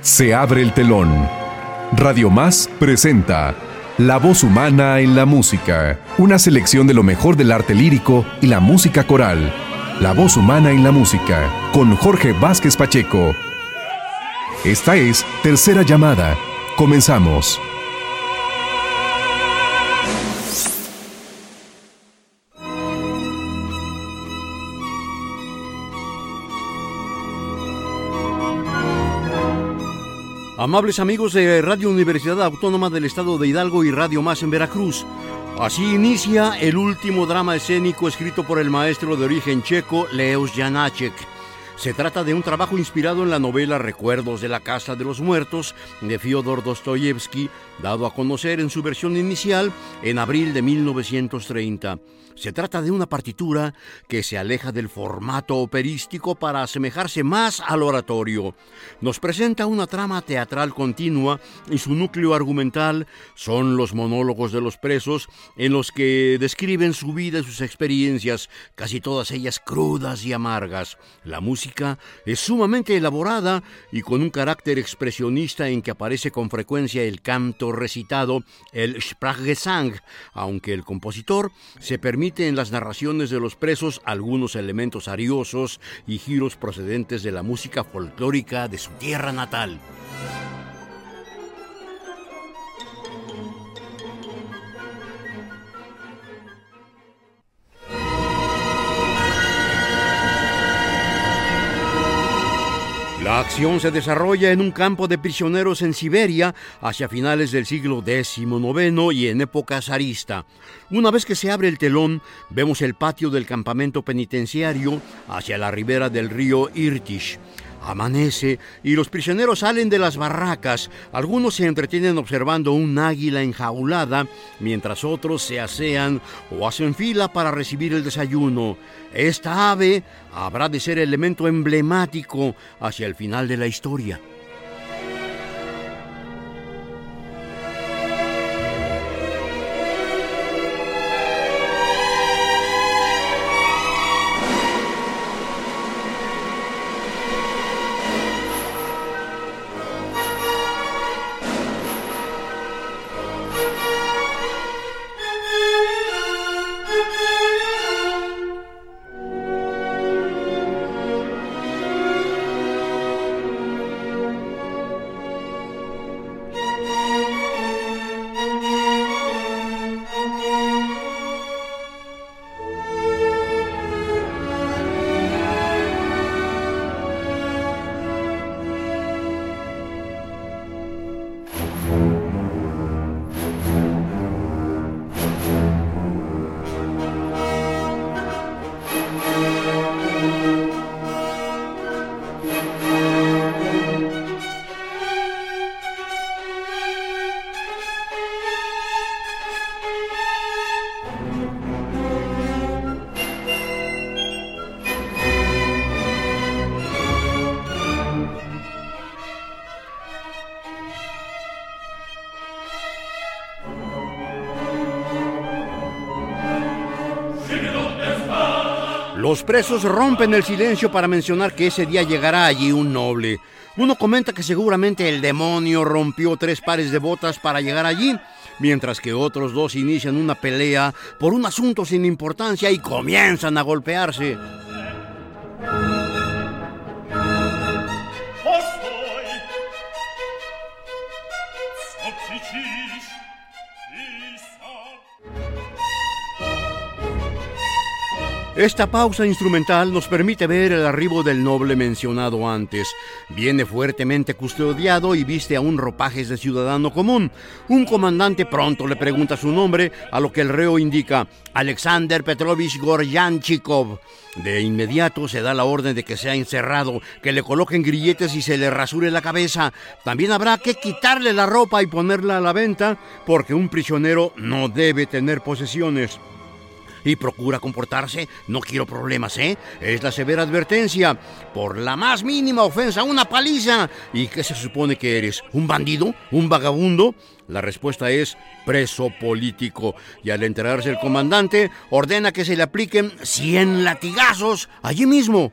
Se abre el telón. Radio Más presenta La voz humana en la música, una selección de lo mejor del arte lírico y la música coral. La voz humana en la música, con Jorge Vázquez Pacheco. Esta es Tercera Llamada. Comenzamos. Amables amigos de Radio Universidad Autónoma del Estado de Hidalgo y Radio Más en Veracruz. Así inicia el último drama escénico escrito por el maestro de origen checo Leos Janáček. Se trata de un trabajo inspirado en la novela Recuerdos de la Casa de los Muertos de Fyodor Dostoyevsky, dado a conocer en su versión inicial en abril de 1930. Se trata de una partitura que se aleja del formato operístico para asemejarse más al oratorio. Nos presenta una trama teatral continua y su núcleo argumental son los monólogos de los presos en los que describen su vida y sus experiencias, casi todas ellas crudas y amargas. La música es sumamente elaborada y con un carácter expresionista en que aparece con frecuencia el canto recitado, el Sprachgesang, aunque el compositor se permite en las narraciones de los presos algunos elementos ariosos y giros procedentes de la música folclórica de su tierra natal. La acción se desarrolla en un campo de prisioneros en Siberia hacia finales del siglo XIX y en época zarista. Una vez que se abre el telón, vemos el patio del campamento penitenciario hacia la ribera del río Irtish. Amanece y los prisioneros salen de las barracas. Algunos se entretienen observando un águila enjaulada, mientras otros se asean o hacen fila para recibir el desayuno. Esta ave habrá de ser elemento emblemático hacia el final de la historia. Los presos rompen el silencio para mencionar que ese día llegará allí un noble. Uno comenta que seguramente el demonio rompió tres pares de botas para llegar allí, mientras que otros dos inician una pelea por un asunto sin importancia y comienzan a golpearse. Esta pausa instrumental nos permite ver el arribo del noble mencionado antes. Viene fuertemente custodiado y viste aún ropajes de ciudadano común. Un comandante pronto le pregunta su nombre, a lo que el reo indica Alexander Petrovich Goryanchikov. De inmediato se da la orden de que sea encerrado, que le coloquen grilletes y se le rasure la cabeza. También habrá que quitarle la ropa y ponerla a la venta, porque un prisionero no debe tener posesiones y procura comportarse. No quiero problemas, ¿eh? Es la severa advertencia. Por la más mínima ofensa, una paliza. ¿Y qué se supone que eres? ¿Un bandido? ¿Un vagabundo? La respuesta es preso político. Y al enterarse el comandante, ordena que se le apliquen 100 latigazos allí mismo.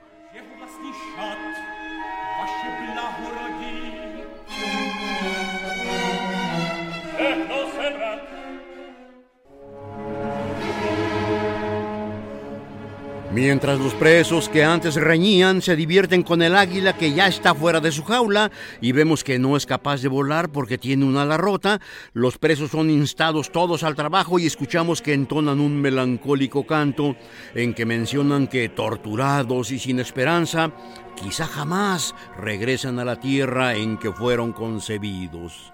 Mientras los presos que antes reñían se divierten con el águila que ya está fuera de su jaula y vemos que no es capaz de volar porque tiene una ala rota, los presos son instados todos al trabajo y escuchamos que entonan un melancólico canto en que mencionan que torturados y sin esperanza, quizá jamás regresan a la tierra en que fueron concebidos.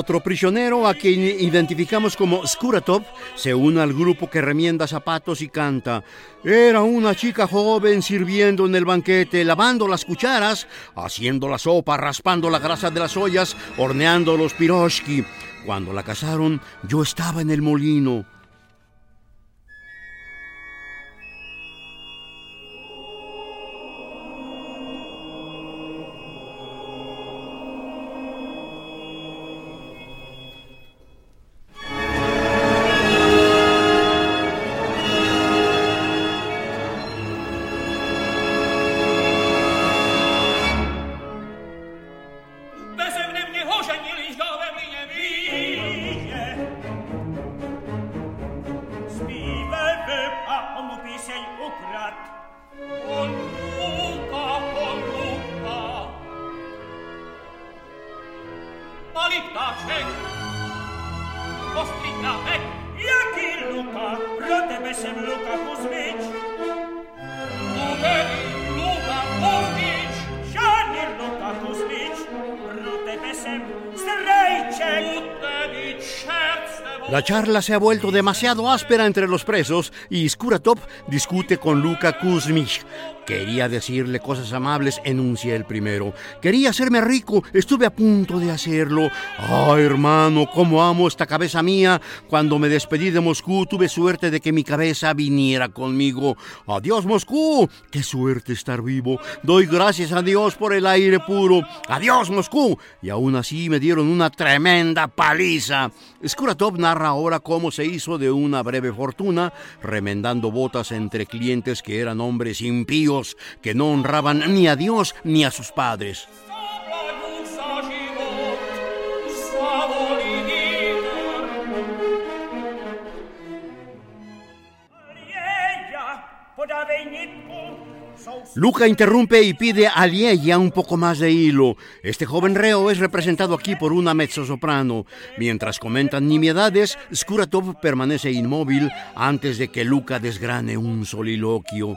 Otro prisionero, a quien identificamos como Skuratov, se une al grupo que remienda zapatos y canta. Era una chica joven sirviendo en el banquete, lavando las cucharas, haciendo la sopa, raspando la grasa de las ollas, horneando los piroshki. Cuando la casaron, yo estaba en el molino. La charla se ha vuelto demasiado áspera entre los presos y Skuratov discute con Luka Kuzmich. Quería decirle cosas amables, enuncia el primero. Quería hacerme rico, estuve a punto de hacerlo. Ay, hermano, cómo amo esta cabeza mía. Cuando me despedí de Moscú, tuve suerte de que mi cabeza viniera conmigo. Adiós, Moscú. Qué suerte estar vivo. Doy gracias a Dios por el aire puro. Adiós, Moscú. Y aún así me dieron una tremenda paliza. Skuratov narra ahora cómo se hizo de una breve fortuna, remendando botas entre clientes que eran hombres impíos, que no honraban ni a Dios ni a sus padres. Luca interrumpe y pide a Lieja un poco más de hilo. Este joven reo es representado aquí por una mezzosoprano. Mientras comentan nimiedades, Skuratov permanece inmóvil antes de que Luca desgrane un soliloquio.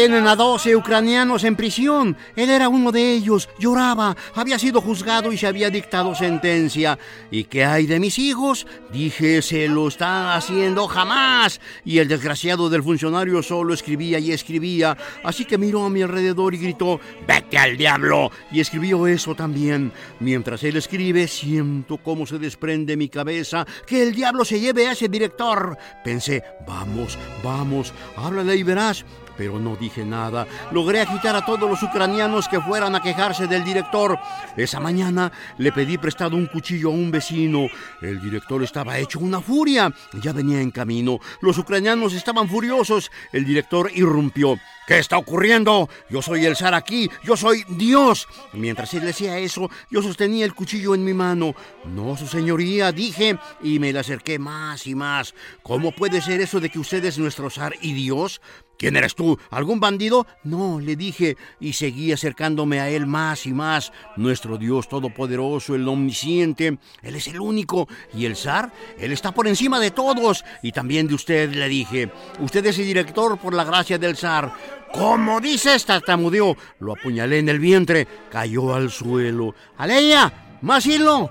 Tienen a 12 ucranianos en prisión. Él era uno de ellos. Lloraba. Había sido juzgado y se había dictado sentencia. ¿Y qué hay de mis hijos? Dije, se lo están haciendo jamás. Y el desgraciado del funcionario solo escribía y escribía. Así que miró a mi alrededor y gritó, vete al diablo. Y escribió eso también. Mientras él escribe, siento cómo se desprende mi cabeza. Que el diablo se lleve a ese director. Pensé, vamos, vamos, háblale y verás pero no dije nada. Logré agitar a todos los ucranianos que fueran a quejarse del director. Esa mañana le pedí prestado un cuchillo a un vecino. El director estaba hecho una furia. Ya venía en camino. Los ucranianos estaban furiosos. El director irrumpió. ¿Qué está ocurriendo? Yo soy el zar aquí, yo soy Dios. Mientras él decía eso, yo sostenía el cuchillo en mi mano. No, su señoría, dije, y me le acerqué más y más. ¿Cómo puede ser eso de que usted es nuestro zar y Dios? ¿Quién eres tú? ¿Algún bandido? No, le dije, y seguí acercándome a él más y más. Nuestro Dios Todopoderoso, el Omnisciente, Él es el único. Y el zar, Él está por encima de todos. Y también de usted, le dije. Usted es el director por la gracia del zar. ¿Cómo dices? tartamudeó. Lo apuñalé en el vientre. Cayó al suelo. ¡Aleya! ¡Más hilo!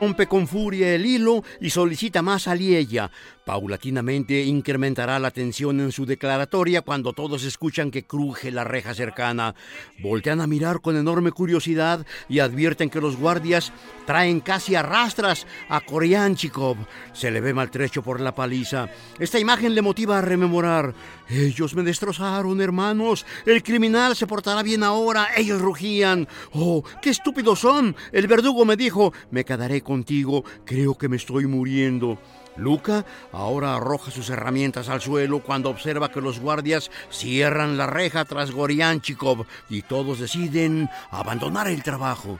Rompe con furia el hilo y solicita más a Liella. Paulatinamente incrementará la tensión en su declaratoria cuando todos escuchan que cruje la reja cercana. Voltean a mirar con enorme curiosidad y advierten que los guardias traen casi a rastras a Korianchikov. Se le ve maltrecho por la paliza. Esta imagen le motiva a rememorar. Ellos me destrozaron, hermanos. El criminal se portará bien ahora. Ellos rugían. Oh, qué estúpidos son. El verdugo me dijo, me quedaré contigo. Creo que me estoy muriendo. Luca ahora arroja sus herramientas al suelo cuando observa que los guardias cierran la reja tras Gorianchikov y todos deciden abandonar el trabajo.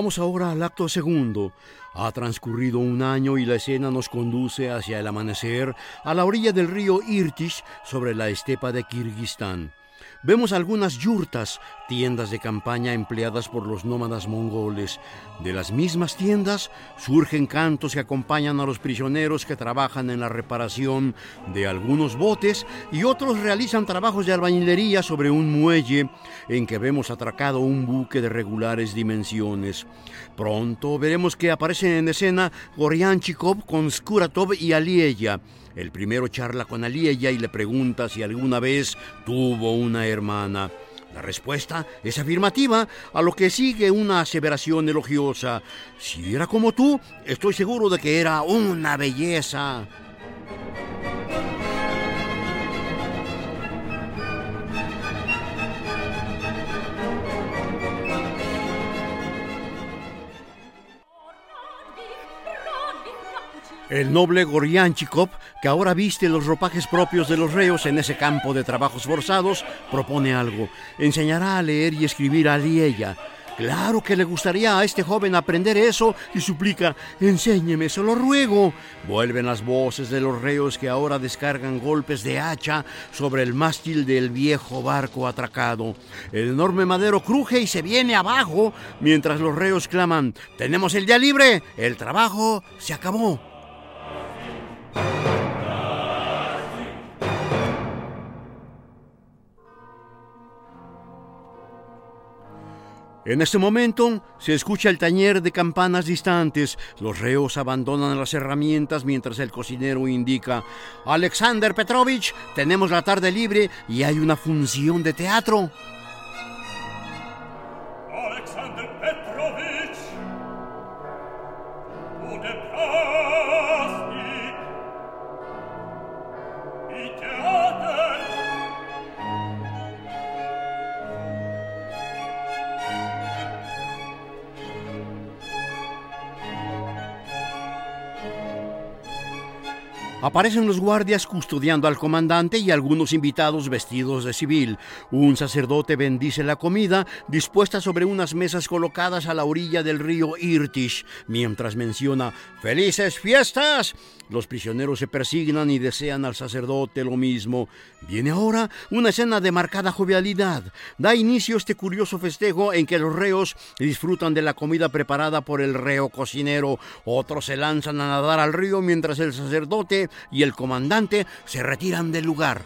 Vamos ahora al acto segundo. Ha transcurrido un año y la escena nos conduce hacia el amanecer a la orilla del río Irtish sobre la estepa de Kirguistán. Vemos algunas yurtas, tiendas de campaña empleadas por los nómadas mongoles. De las mismas tiendas surgen cantos que acompañan a los prisioneros que trabajan en la reparación de algunos botes y otros realizan trabajos de albañilería sobre un muelle en que vemos atracado un buque de regulares dimensiones. Pronto veremos que aparecen en escena Gorianchikov con Skuratov y Alieya. El primero charla con Alieya y le pregunta si alguna vez tuvo una hermana. La respuesta es afirmativa, a lo que sigue una aseveración elogiosa. Si era como tú, estoy seguro de que era una belleza. El noble Gorianchikov, que ahora viste los ropajes propios de los reos en ese campo de trabajos forzados, propone algo. Enseñará a leer y escribir a Lieya. Claro que le gustaría a este joven aprender eso y suplica, enséñeme, se lo ruego. Vuelven las voces de los reos que ahora descargan golpes de hacha sobre el mástil del viejo barco atracado. El enorme madero cruje y se viene abajo, mientras los reos claman, tenemos el día libre, el trabajo se acabó. En este momento se escucha el tañer de campanas distantes. Los reos abandonan las herramientas mientras el cocinero indica, Alexander Petrovich, tenemos la tarde libre y hay una función de teatro. Aparecen los guardias custodiando al comandante y algunos invitados vestidos de civil. Un sacerdote bendice la comida dispuesta sobre unas mesas colocadas a la orilla del río Irtish, mientras menciona ¡Felices fiestas! Los prisioneros se persignan y desean al sacerdote lo mismo. Viene ahora una escena de marcada jovialidad. Da inicio este curioso festejo en que los reos disfrutan de la comida preparada por el reo cocinero. Otros se lanzan a nadar al río mientras el sacerdote y el comandante se retiran del lugar.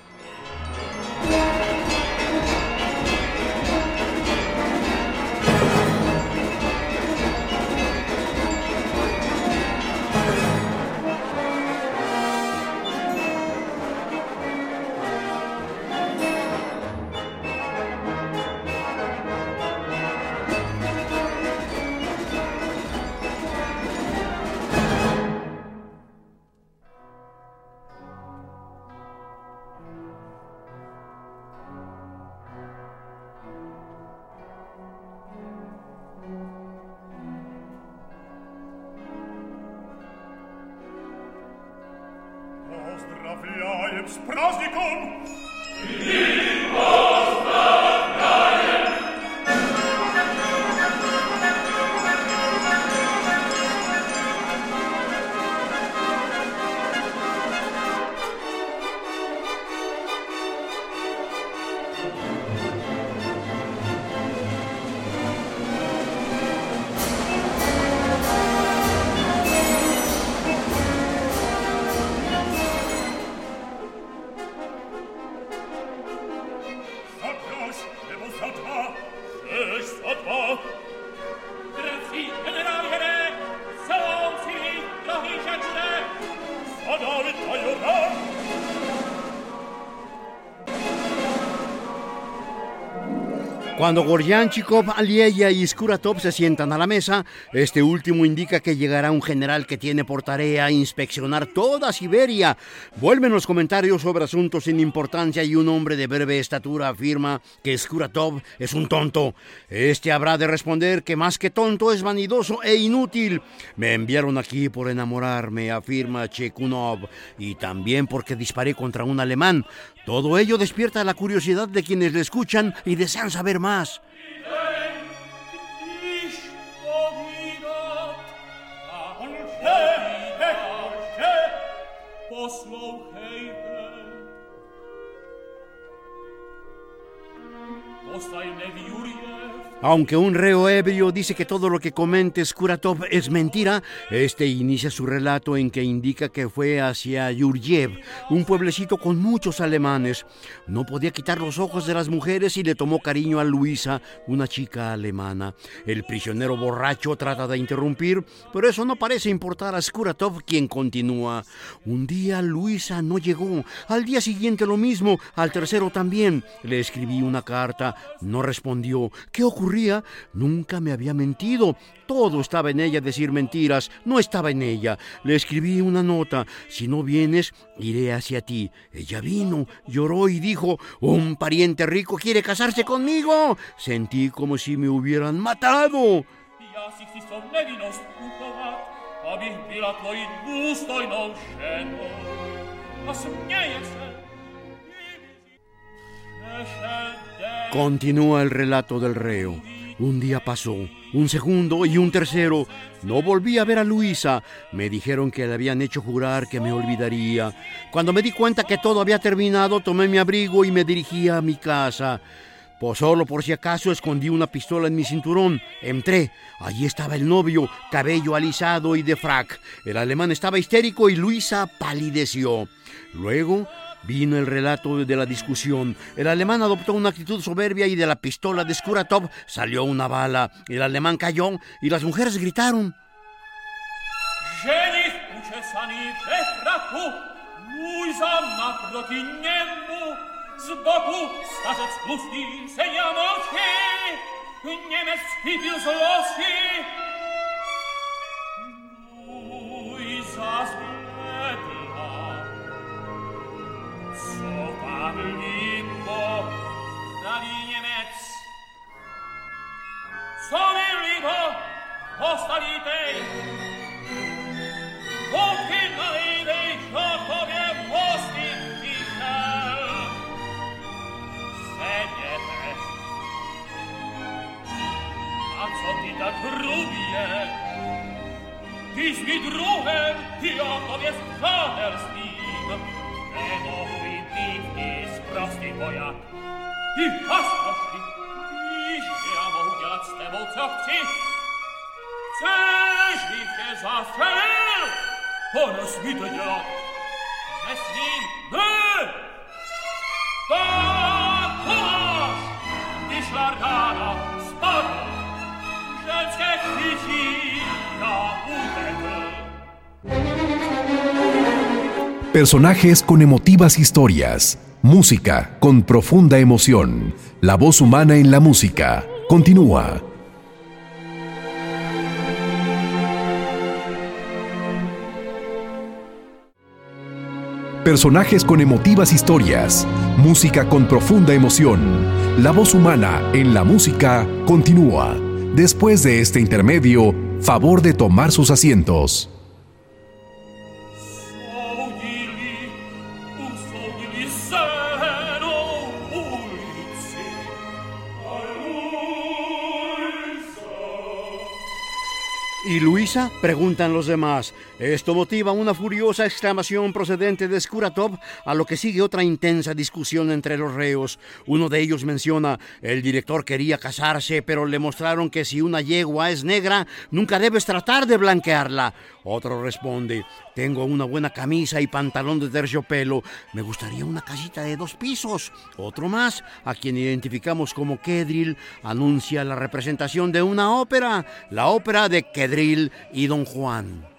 Grazie, generale, salve, la ricerca, Cuando Goryanchikov, Alieya y Skuratov se sientan a la mesa, este último indica que llegará un general que tiene por tarea inspeccionar toda Siberia. Vuelven los comentarios sobre asuntos sin importancia y un hombre de breve estatura afirma que Skuratov es un tonto. Este habrá de responder que más que tonto es vanidoso e inútil. Me enviaron aquí por enamorarme, afirma Chekunov, y también porque disparé contra un alemán. Todo ello despierta la curiosidad de quienes le escuchan y desean saber más. Aunque un reo ebrio dice que todo lo que comente Skuratov es mentira, este inicia su relato en que indica que fue hacia Yuryev, un pueblecito con muchos alemanes. No podía quitar los ojos de las mujeres y le tomó cariño a Luisa, una chica alemana. El prisionero borracho trata de interrumpir, pero eso no parece importar a Skuratov, quien continúa. Un día Luisa no llegó, al día siguiente lo mismo, al tercero también. Le escribí una carta, no respondió. ¿Qué ocurrió? Nunca me había mentido. Todo estaba en ella decir mentiras, no estaba en ella. Le escribí una nota, si no vienes, iré hacia ti. Ella vino, lloró y dijo, un pariente rico quiere casarse conmigo. Sentí como si me hubieran matado. Continúa el relato del reo. Un día pasó, un segundo y un tercero. No volví a ver a Luisa. Me dijeron que le habían hecho jurar que me olvidaría. Cuando me di cuenta que todo había terminado, tomé mi abrigo y me dirigí a mi casa. Pues solo por si acaso escondí una pistola en mi cinturón. Entré. Allí estaba el novio, cabello alisado y de frac. El alemán estaba histérico y Luisa palideció. Luego Vino el relato de la discusión. El alemán adoptó una actitud soberbia y de la pistola de Skuratov salió una bala. El alemán cayó y las mujeres gritaron. Personajes con emotivas historias Música con profunda emoción. La voz humana en la música. Continúa. Personajes con emotivas historias. Música con profunda emoción. La voz humana en la música continúa. Después de este intermedio, favor de tomar sus asientos. ¿Y Luisa? Preguntan los demás. Esto motiva una furiosa exclamación procedente de Skuratov, a lo que sigue otra intensa discusión entre los reos. Uno de ellos menciona, el director quería casarse, pero le mostraron que si una yegua es negra, nunca debes tratar de blanquearla. Otro responde, tengo una buena camisa y pantalón de terciopelo, me gustaría una casita de dos pisos. Otro más, a quien identificamos como Kedril, anuncia la representación de una ópera, la ópera de Kedril y Don Juan.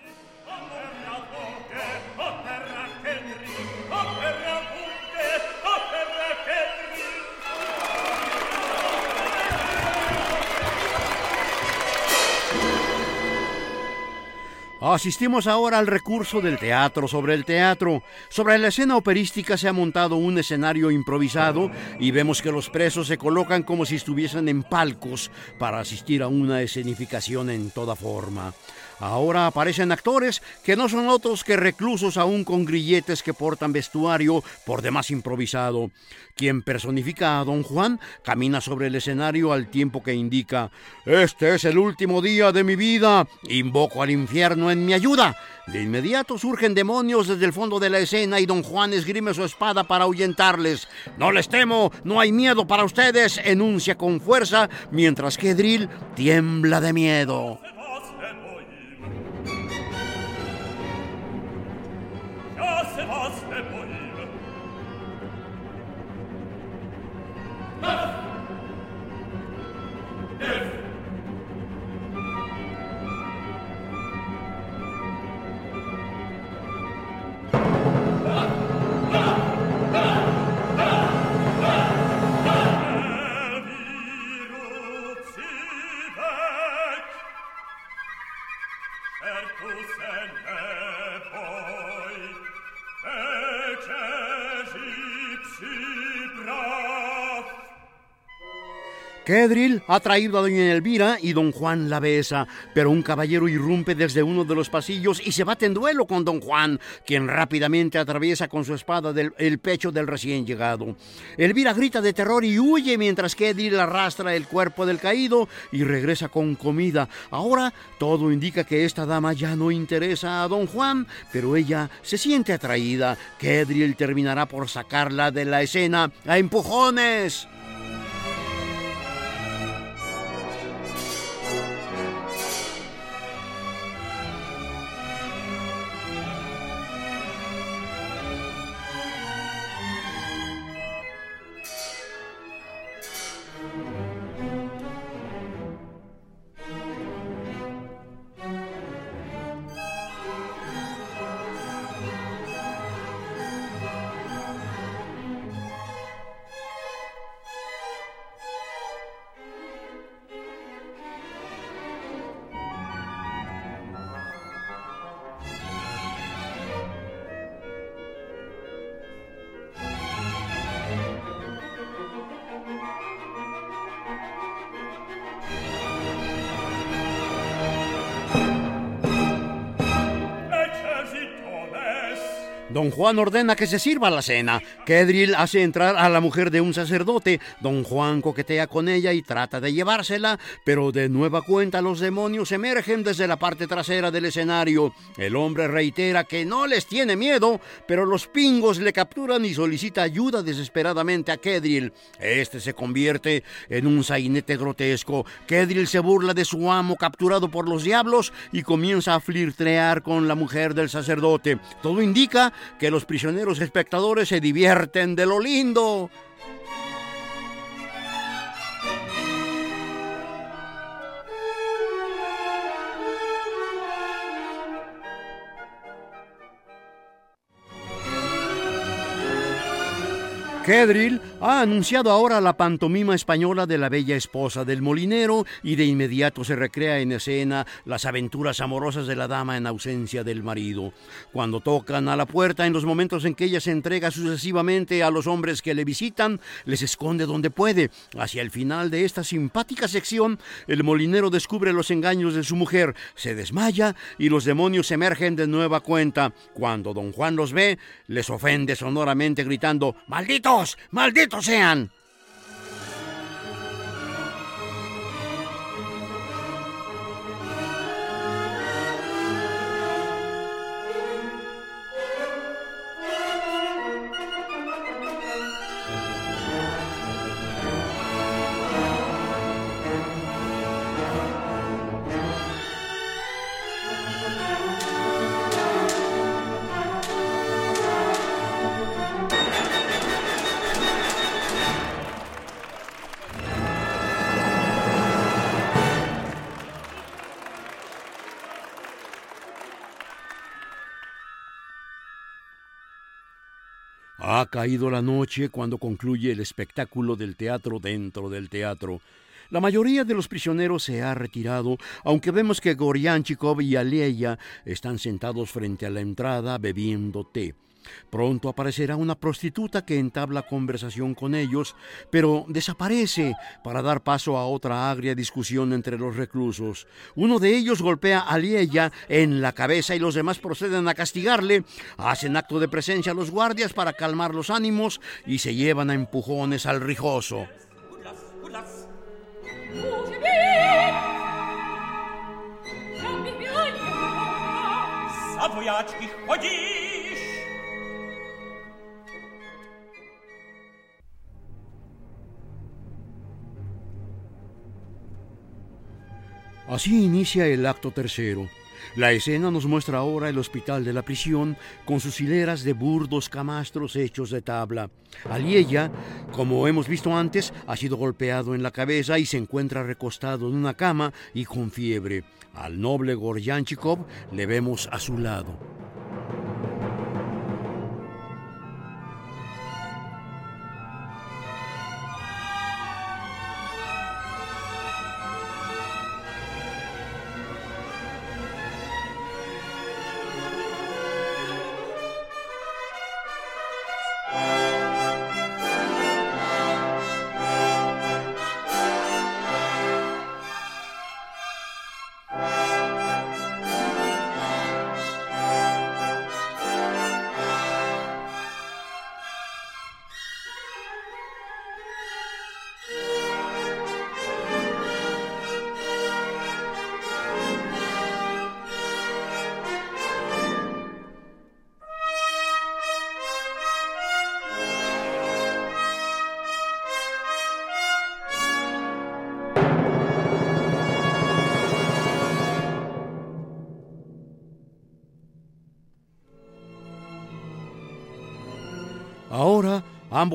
Asistimos ahora al recurso del teatro sobre el teatro. Sobre la escena operística se ha montado un escenario improvisado y vemos que los presos se colocan como si estuviesen en palcos para asistir a una escenificación en toda forma. Ahora aparecen actores que no son otros que reclusos aún con grilletes que portan vestuario por demás improvisado. Quien personifica a don Juan camina sobre el escenario al tiempo que indica, Este es el último día de mi vida, invoco al infierno en mi ayuda. De inmediato surgen demonios desde el fondo de la escena y don Juan esgrime su espada para ahuyentarles. No les temo, no hay miedo para ustedes, enuncia con fuerza, mientras que Drill tiembla de miedo. Yes! Yes! Kedril ha traído a doña Elvira y don Juan la besa, pero un caballero irrumpe desde uno de los pasillos y se bate en duelo con don Juan, quien rápidamente atraviesa con su espada el pecho del recién llegado. Elvira grita de terror y huye mientras Kedril arrastra el cuerpo del caído y regresa con comida. Ahora todo indica que esta dama ya no interesa a don Juan, pero ella se siente atraída. Kedril terminará por sacarla de la escena a empujones. Juan ordena que se sirva la cena. Kedril hace entrar a la mujer de un sacerdote. Don Juan coquetea con ella y trata de llevársela, pero de nueva cuenta los demonios emergen desde la parte trasera del escenario. El hombre reitera que no les tiene miedo, pero los pingos le capturan y solicita ayuda desesperadamente a Kedril. Este se convierte en un sainete grotesco. Kedril se burla de su amo capturado por los diablos y comienza a flirtear con la mujer del sacerdote. Todo indica que los prisioneros espectadores se divierten de lo lindo. Kedril ha anunciado ahora la pantomima española de la bella esposa del molinero y de inmediato se recrea en escena las aventuras amorosas de la dama en ausencia del marido. Cuando tocan a la puerta en los momentos en que ella se entrega sucesivamente a los hombres que le visitan, les esconde donde puede. Hacia el final de esta simpática sección, el molinero descubre los engaños de su mujer, se desmaya y los demonios emergen de nueva cuenta. Cuando don Juan los ve, les ofende sonoramente gritando ¡Maldito! ¡Malditos sean! Caído la noche cuando concluye el espectáculo del teatro dentro del teatro. La mayoría de los prisioneros se ha retirado, aunque vemos que Gorianchikov y Aleya están sentados frente a la entrada bebiendo té. Pronto aparecerá una prostituta que entabla conversación con ellos, pero desaparece para dar paso a otra agria discusión entre los reclusos. Uno de ellos golpea a Lieya en la cabeza y los demás proceden a castigarle. Hacen acto de presencia a los guardias para calmar los ánimos y se llevan a empujones al rijoso. Así inicia el acto tercero. La escena nos muestra ahora el hospital de la prisión con sus hileras de burdos camastros hechos de tabla. Aliella, como hemos visto antes, ha sido golpeado en la cabeza y se encuentra recostado en una cama y con fiebre. Al noble Goryanchikov le vemos a su lado.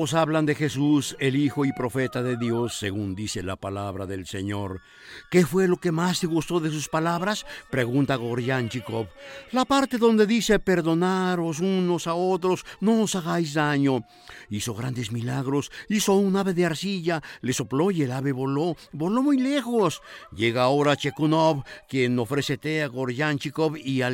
Hablan de Jesús, el Hijo y profeta de Dios, según dice la palabra del Señor. ¿Qué fue lo que más te gustó de sus palabras? Pregunta Goryanchikov. La parte donde dice perdonaros unos a otros, no os hagáis daño. Hizo grandes milagros, hizo un ave de arcilla, le sopló y el ave voló, voló muy lejos. Llega ahora Chekunov, quien ofrece té a Goryanchikov y a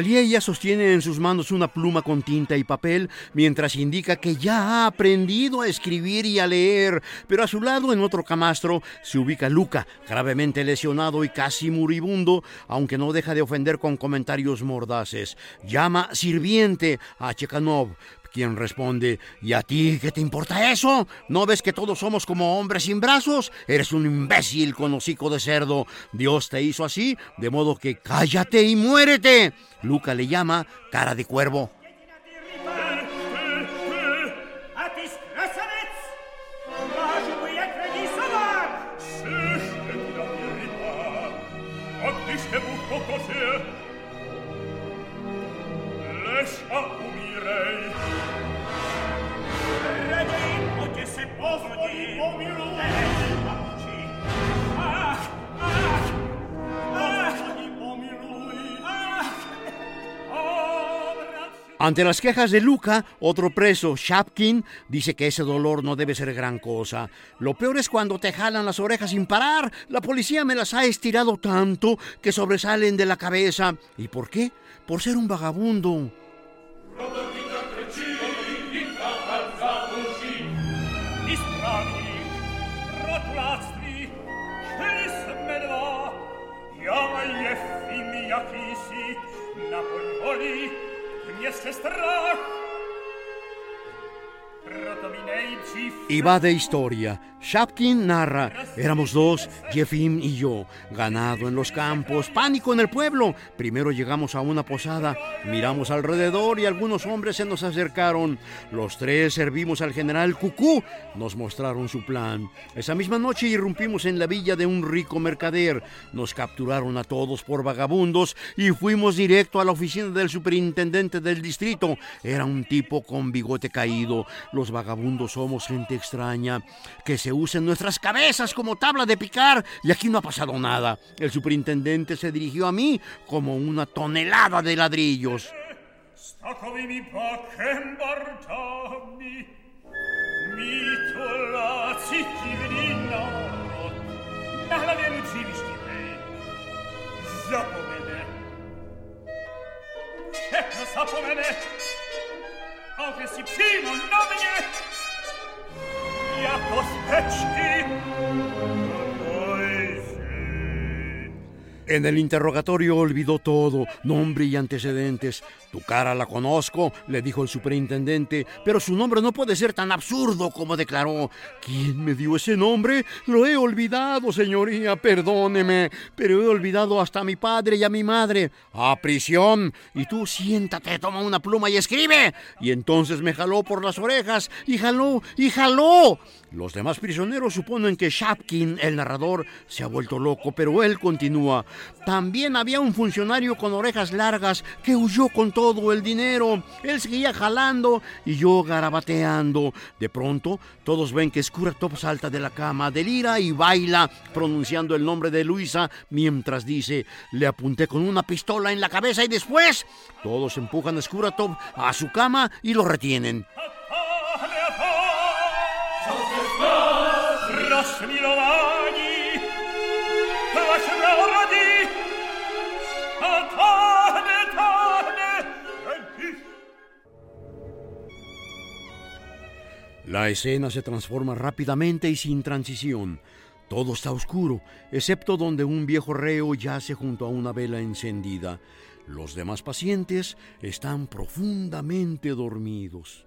Lieya. Alieya sostiene en sus manos una pluma con tinta y papel mientras indica que ya ha aprendido a escribir y a leer, pero a su lado en otro camastro se ubica Luca, gravemente lesionado y casi moribundo, aunque no deja de ofender con comentarios mordaces. Llama sirviente a Chekanov, quien responde, ¿y a ti qué te importa eso? ¿No ves que todos somos como hombres sin brazos? Eres un imbécil con hocico de cerdo. Dios te hizo así, de modo que cállate y muérete. Luca le llama cara de cuervo. Ante las quejas de Luca, otro preso, Shapkin, dice que ese dolor no debe ser gran cosa. Lo peor es cuando te jalan las orejas sin parar. La policía me las ha estirado tanto que sobresalen de la cabeza. ¿Y por qué? Por ser un vagabundo. Rodovita precinta alzatosi Ispravili, istoria. Shapkin narra, éramos dos, Jefim y yo, ganado en los campos, pánico en el pueblo. Primero llegamos a una posada, miramos alrededor y algunos hombres se nos acercaron. Los tres servimos al general Cucú, nos mostraron su plan. Esa misma noche irrumpimos en la villa de un rico mercader, nos capturaron a todos por vagabundos y fuimos directo a la oficina del superintendente del distrito. Era un tipo con bigote caído. Los vagabundos somos gente extraña, que se usa en nuestras cabezas como tabla de picar y aquí no ha pasado nada. El superintendente se dirigió a mí como una tonelada de ladrillos. En el interrogatorio olvidó todo, nombre y antecedentes. Tu cara la conozco, le dijo el superintendente, pero su nombre no puede ser tan absurdo como declaró. ¿Quién me dio ese nombre? Lo he olvidado, señoría, perdóneme, pero he olvidado hasta a mi padre y a mi madre. A prisión. Y tú siéntate, toma una pluma y escribe. Y entonces me jaló por las orejas, y jaló, y jaló. Los demás prisioneros suponen que Shapkin, el narrador, se ha vuelto loco, pero él continúa. También había un funcionario con orejas largas que huyó con todo el dinero. Él seguía jalando y yo garabateando. De pronto, todos ven que Skuratov salta de la cama, delira y baila, pronunciando el nombre de Luisa, mientras dice, le apunté con una pistola en la cabeza y después, todos empujan a Skuratov a su cama y lo retienen. La escena se transforma rápidamente y sin transición. Todo está oscuro, excepto donde un viejo reo yace junto a una vela encendida. Los demás pacientes están profundamente dormidos.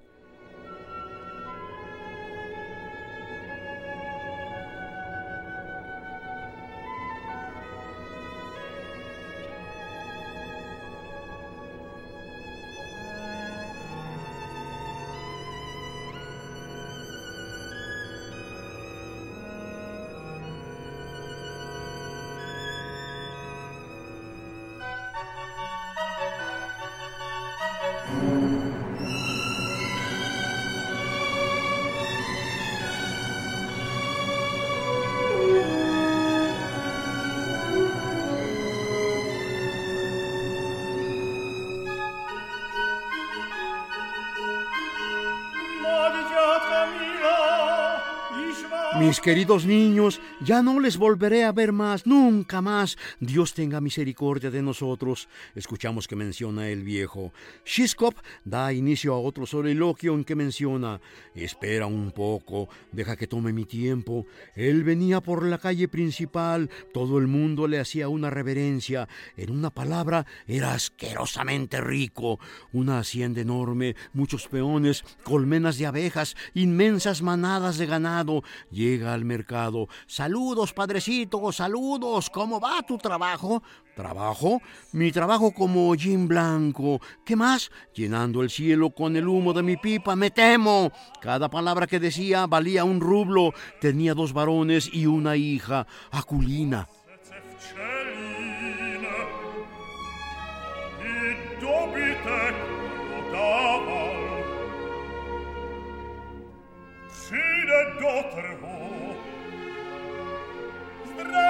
Mis queridos niños, ya no les volveré a ver más, nunca más. Dios tenga misericordia de nosotros. Escuchamos que menciona el viejo. Shishkop da inicio a otro soliloquio en que menciona, espera un poco, deja que tome mi tiempo. Él venía por la calle principal, todo el mundo le hacía una reverencia. En una palabra, era asquerosamente rico. Una hacienda enorme, muchos peones, colmenas de abejas, inmensas manadas de ganado Llega al mercado. Saludos, padrecito, saludos. ¿Cómo va tu trabajo? ¿Trabajo? Mi trabajo como Jim Blanco. ¿Qué más? Llenando el cielo con el humo de mi pipa, me temo. Cada palabra que decía valía un rublo. Tenía dos varones y una hija, Aculina.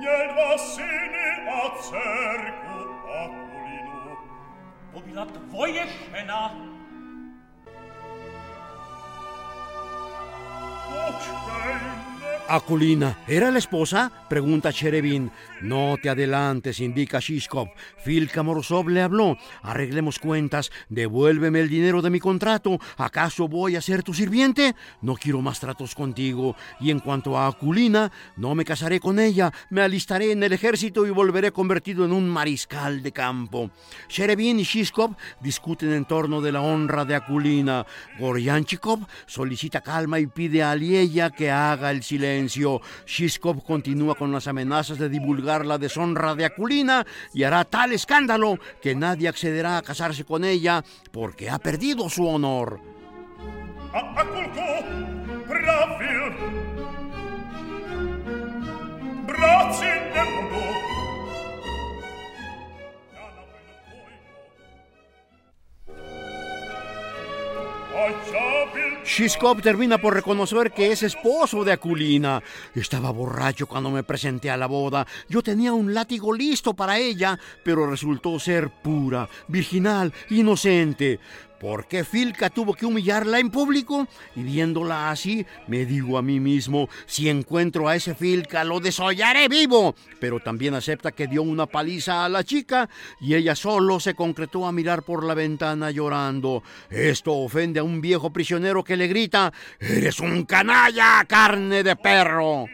Jelva sine acercu aculinu. Obilat voie scena. Voce Aculina, ¿era la esposa? Pregunta Cherevin. No te adelantes, indica Shishkov. Filka Morozov le habló. Arreglemos cuentas. Devuélveme el dinero de mi contrato. ¿Acaso voy a ser tu sirviente? No quiero más tratos contigo. Y en cuanto a Aculina, no me casaré con ella. Me alistaré en el ejército y volveré convertido en un mariscal de campo. Cherevin y Shishkov discuten en torno de la honra de Aculina. Goryanchikov solicita calma y pide a Lieya que haga el silencio silencio. Shishkov continúa con las amenazas de divulgar la deshonra de Aculina y hará tal escándalo que nadie accederá a casarse con ella porque ha perdido su honor. Shishkov termina por reconocer que es esposo de Akulina. Estaba borracho cuando me presenté a la boda. Yo tenía un látigo listo para ella, pero resultó ser pura, virginal, inocente. ¿Por qué Filka tuvo que humillarla en público? Y viéndola así, me digo a mí mismo, si encuentro a ese Filka, lo desollaré vivo. Pero también acepta que dio una paliza a la chica y ella solo se concretó a mirar por la ventana llorando. Esto ofende a un viejo prisionero que le grita, ¡Eres un canalla, carne de perro!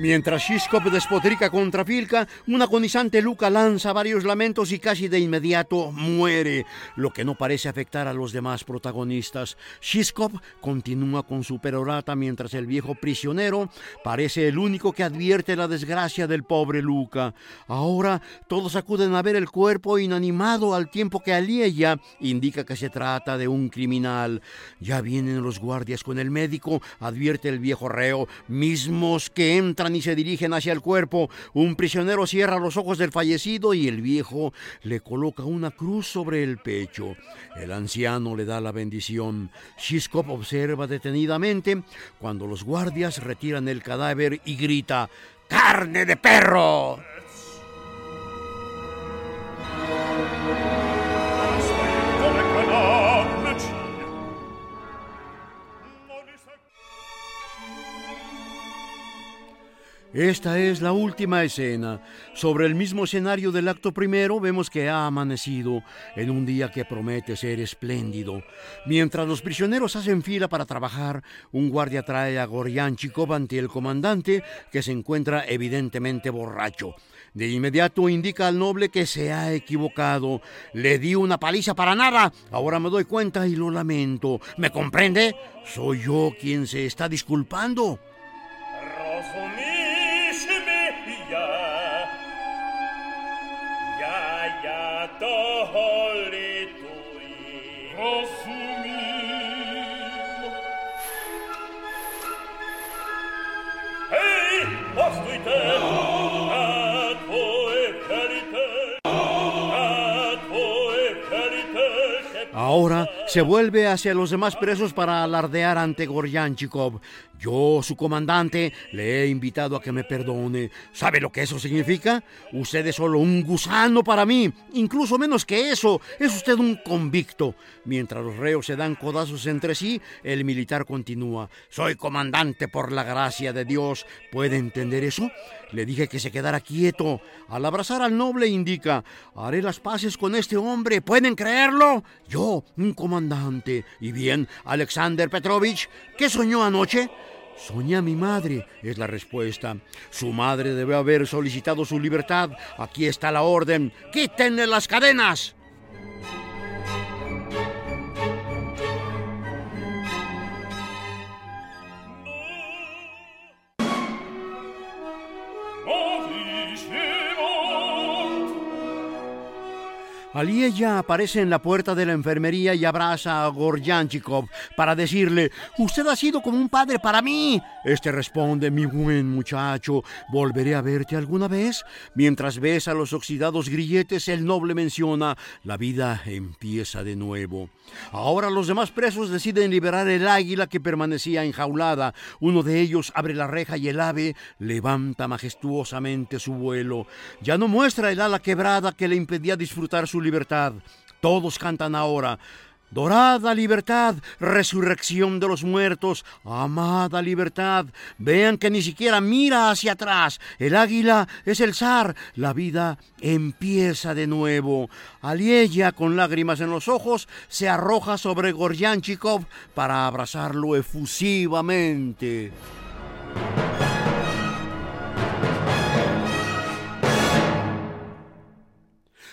Mientras Shishkov despotrica contra Filka, un agonizante Luca lanza varios lamentos y casi de inmediato muere, lo que no parece afectar a los demás protagonistas. Shishkov continúa con su perorata mientras el viejo prisionero parece el único que advierte la desgracia del pobre Luca. Ahora todos acuden a ver el cuerpo inanimado al tiempo que Alieya indica que se trata de un criminal. Ya vienen los guardias con el médico, advierte el viejo reo, mismos que entran y se dirigen hacia el cuerpo. Un prisionero cierra los ojos del fallecido y el viejo le coloca una cruz sobre el pecho. El anciano le da la bendición. Shishkov observa detenidamente cuando los guardias retiran el cadáver y grita ¡Carne de perro! Esta es la última escena. Sobre el mismo escenario del acto primero vemos que ha amanecido en un día que promete ser espléndido. Mientras los prisioneros hacen fila para trabajar, un guardia trae a Goryanchikov ante el comandante que se encuentra evidentemente borracho. De inmediato indica al noble que se ha equivocado. Le di una paliza para nada. Ahora me doy cuenta y lo lamento. ¿Me comprende? Soy yo quien se está disculpando. Ahora se vuelve hacia los demás presos para alardear ante Goryanchikov. Yo, su comandante, le he invitado a que me perdone. ¿Sabe lo que eso significa? Usted es solo un gusano para mí. Incluso menos que eso. Es usted un convicto. Mientras los reos se dan codazos entre sí, el militar continúa. Soy comandante por la gracia de Dios. ¿Puede entender eso? Le dije que se quedara quieto. Al abrazar al noble indica, haré las paces con este hombre. ¿Pueden creerlo? Yo, un comandante. Y bien, Alexander Petrovich, ¿qué soñó anoche? Soñé a mi madre, es la respuesta. Su madre debe haber solicitado su libertad. Aquí está la orden. ¡Quítenle las cadenas! Aliella aparece en la puerta de la enfermería y abraza a Goryanchikov para decirle, usted ha sido como un padre para mí. Este responde, mi buen muchacho, ¿volveré a verte alguna vez? Mientras besa los oxidados grilletes, el noble menciona, la vida empieza de nuevo. Ahora los demás presos deciden liberar el águila que permanecía enjaulada. Uno de ellos abre la reja y el ave levanta majestuosamente su vuelo. Ya no muestra el ala quebrada que le impedía disfrutar su libertad. Todos cantan ahora. Dorada libertad, resurrección de los muertos, amada libertad. Vean que ni siquiera mira hacia atrás. El águila es el zar. La vida empieza de nuevo. Aliella, con lágrimas en los ojos, se arroja sobre Goryanchikov para abrazarlo efusivamente.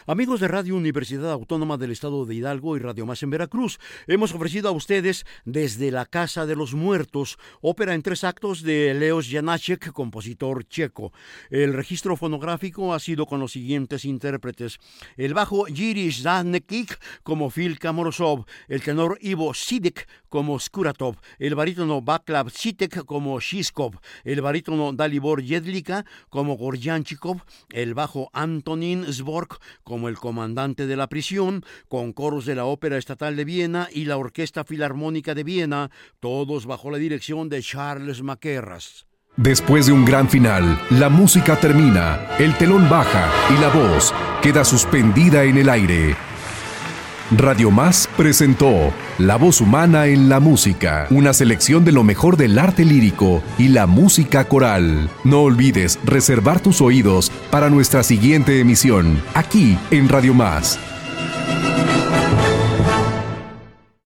Amigos de Radio Universidad Autónoma del Estado de Hidalgo y Radio Más en Veracruz, hemos ofrecido a ustedes desde la Casa de los Muertos, ópera en tres actos de Leos Janáček, compositor checo. El registro fonográfico ha sido con los siguientes intérpretes: el bajo Jiris Zanekik como Phil Kamorosov, el tenor Ivo Sidek como Skuratov, el barítono Baklav Sitek como Shiskov, el barítono Dalibor Jedlika como Gorjanchikov, el bajo Antonin Zbork como como el comandante de la prisión, con coros de la Ópera Estatal de Viena y la Orquesta Filarmónica de Viena, todos bajo la dirección de Charles Maquerras. Después de un gran final, la música termina, el telón baja y la voz queda suspendida en el aire. Radio Más presentó La voz humana en la música, una selección de lo mejor del arte lírico y la música coral. No olvides reservar tus oídos para nuestra siguiente emisión, aquí en Radio Más